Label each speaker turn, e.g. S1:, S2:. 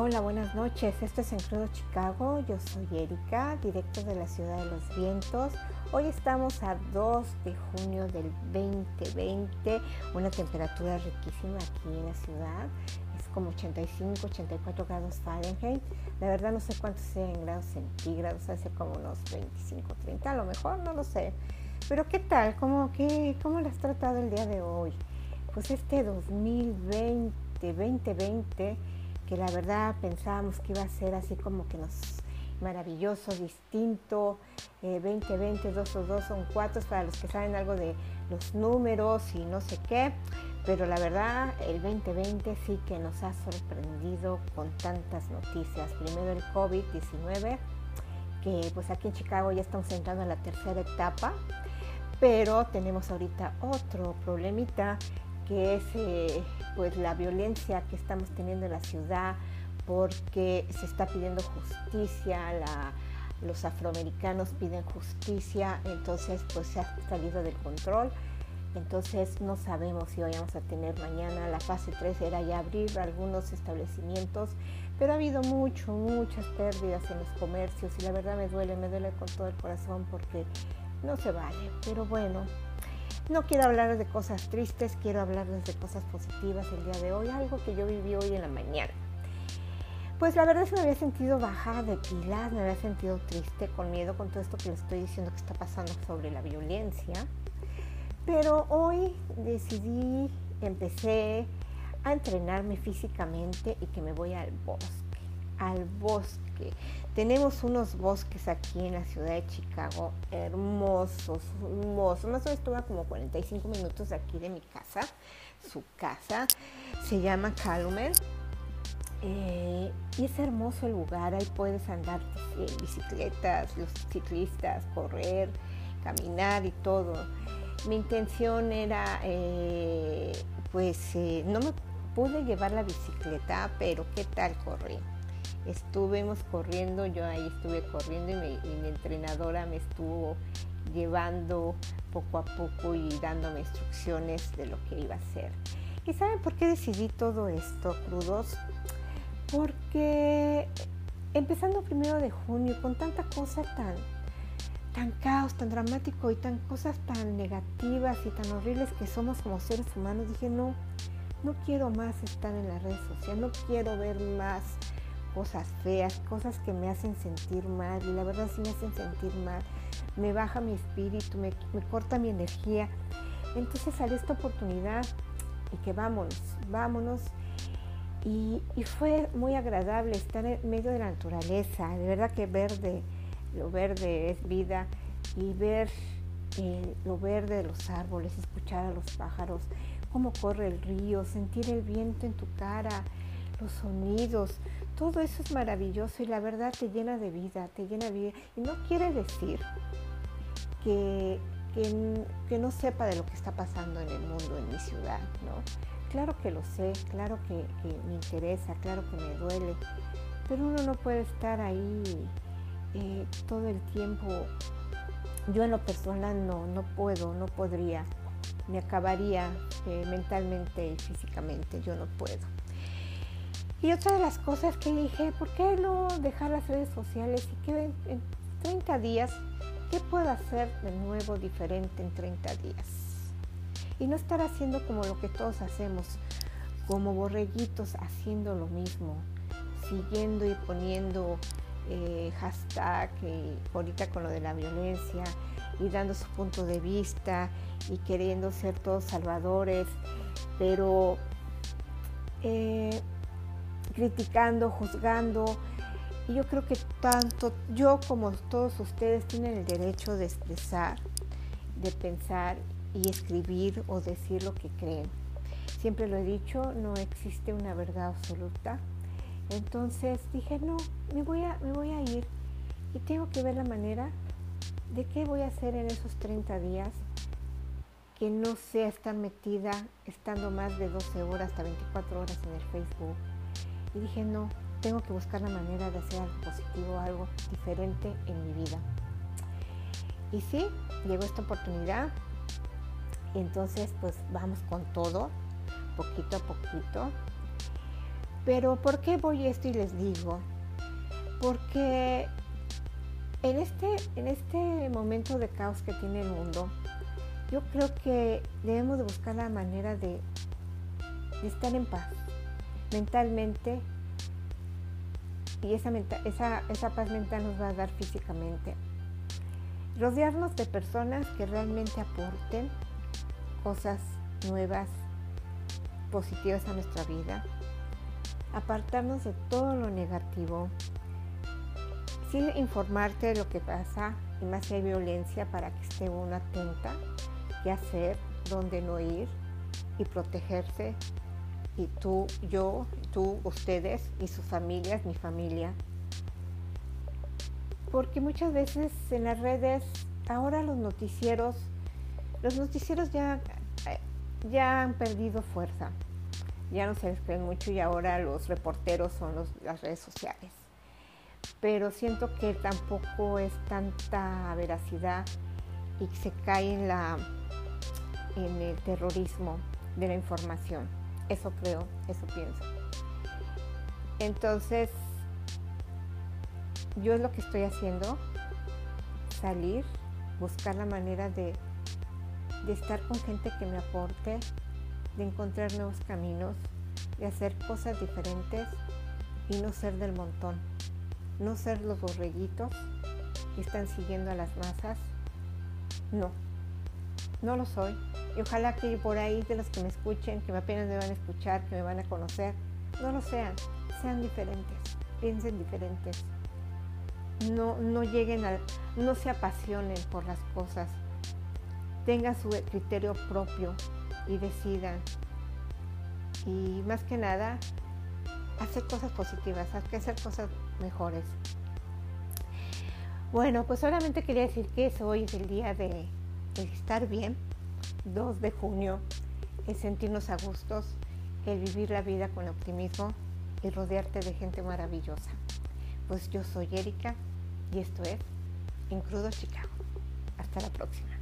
S1: Hola, buenas noches. Esto es en Crudo Chicago. Yo soy Erika, directo de la Ciudad de los Vientos. Hoy estamos a 2 de junio del 2020, una temperatura riquísima aquí en la ciudad. Es como 85, 84 grados Fahrenheit. La verdad no sé cuántos sean en grados centígrados, hace como unos 25, 30, a lo mejor, no lo sé. Pero ¿qué tal? ¿Cómo, qué, cómo lo has tratado el día de hoy? Pues este 2020, 2020 que la verdad pensábamos que iba a ser así como que nos maravilloso, distinto, 2020, 2 o 2 son 4 para los que saben algo de los números y no sé qué, pero la verdad el 2020 sí que nos ha sorprendido con tantas noticias. Primero el COVID-19, que pues aquí en Chicago ya estamos entrando en la tercera etapa, pero tenemos ahorita otro problemita que es eh, pues la violencia que estamos teniendo en la ciudad porque se está pidiendo justicia, los afroamericanos piden justicia, entonces pues se ha salido del control. Entonces no sabemos si vayamos a tener mañana. La fase 3 era ya abrir algunos establecimientos, pero ha habido mucho, muchas pérdidas en los comercios y la verdad me duele, me duele con todo el corazón porque no se vale. Pero bueno, no quiero hablar de cosas tristes, quiero hablarles de cosas positivas el día de hoy, algo que yo viví hoy en la mañana. Pues la verdad es que me había sentido bajada de pilas, me había sentido triste, con miedo con todo esto que les estoy diciendo que está pasando sobre la violencia. Pero hoy decidí, empecé a entrenarme físicamente y que me voy al bosque, al bosque. Tenemos unos bosques aquí en la ciudad de Chicago, hermosos, hermosos. Más o menos toma como 45 minutos de aquí de mi casa, su casa. Se llama Calumet. Eh, y es hermoso el lugar, ahí puedes andar bicicletas, los ciclistas, correr, caminar y todo. Mi intención era, eh, pues eh, no me pude llevar la bicicleta, pero ¿qué tal corrí? Estuvimos corriendo, yo ahí estuve corriendo y, mi entrenadora me estuvo llevando poco a poco y dándome instrucciones de lo que iba a hacer. ¿Y saben por qué decidí todo esto, crudos? Porque empezando primero de junio, con tanta cosa tan, tan caos, tan dramático y tan cosas tan negativas y tan horribles que somos como seres humanos, dije, no, no quiero más estar en las redes sociales, no quiero ver más cosas feas, cosas que me hacen sentir mal, y la verdad sí me hacen sentir mal, me baja mi espíritu, me, corta mi energía. Entonces salió esta oportunidad y que vámonos, vámonos. Y, fue muy agradable estar en medio de la naturaleza, de verdad que verde, lo verde es vida y ver eh, lo verde de los árboles, escuchar a los pájaros, cómo corre el río, sentir el viento en tu cara, los sonidos, todo eso es maravilloso y la verdad te llena de vida, te llena de vida. Y no quiere decir que, que, no sepa de lo que está pasando en el mundo, en mi ciudad, ¿no? Claro que lo sé, claro que, me interesa, claro que me duele, pero uno no puede estar ahí eh, todo el tiempo. Yo en lo personal no, no puedo, no podría, me acabaría eh, mentalmente y físicamente, yo no puedo. Y otra de las cosas que dije, ¿por qué no dejar las redes sociales y que en 30 días, qué puedo hacer de nuevo diferente en 30 días? Y no estar haciendo como lo que todos hacemos, como borreguitos haciendo lo mismo, siguiendo y poniendo eh, hashtag eh, ahorita con lo de la violencia y dando su punto de vista y queriendo ser todos salvadores, pero eh, criticando, juzgando. Y yo creo que tanto yo como todos ustedes tienen el derecho de expresar, de pensar y escribir o decir lo que creen. Siempre lo he dicho, no existe una verdad absoluta. Entonces dije, no, me voy a, me voy a ir y tengo que ver la manera de qué voy a hacer en esos 30 días que no sea estar metida estando más de 12 horas hasta 24 horas en el Facebook y dije, no, tengo que buscar la manera de hacer algo positivo, algo diferente en mi vida. Y sí, llegó esta oportunidad. Y entonces, pues vamos con todo, poquito a poquito. Pero ¿por qué voy esto y les digo? Porque en este, en este momento de caos que tiene el mundo, yo creo que debemos de buscar la manera de, estar en paz mentalmente y esa, esa, esa paz mental nos va a dar físicamente. Rodearnos de personas que realmente aporten cosas nuevas, positivas a nuestra vida. Apartarnos de todo lo negativo. Sí informarte de lo que pasa y más si hay violencia para que esté uno atenta, qué hacer, dónde no ir y protegerse. Y tú, yo, tú, ustedes y sus familias, mi familia. Porque muchas veces en las redes, ahora los noticieros, los noticieros ya ya han perdido fuerza. Ya no se les creen mucho y ahora los reporteros son las redes sociales. Pero siento que tampoco es tanta veracidad y se cae en, el terrorismo de la información. Eso creo, eso pienso. Entonces, yo es lo que estoy haciendo, salir, buscar la manera de de estar con gente que me aporte, de encontrar nuevos caminos, de hacer cosas diferentes y no ser del montón, no ser los borreguitos que están siguiendo a las masas. No, no lo soy. Y ojalá que por ahí de los que me escuchen, que apenas me van a escuchar, que me van a conocer, no lo sean, sean diferentes, piensen diferentes. No, no lleguen a, no se apasionen por las cosas, tengan su criterio propio y decidan. Y más que nada, hacer cosas positivas, hacer cosas mejores. Bueno, pues solamente quería decir que hoy es el día de, estar bien, 2 de junio, el sentirnos a gustos, el vivir la vida con optimismo y rodearte de gente maravillosa. Pues yo soy Erika y esto es En Crudo Chicago. Hasta la próxima.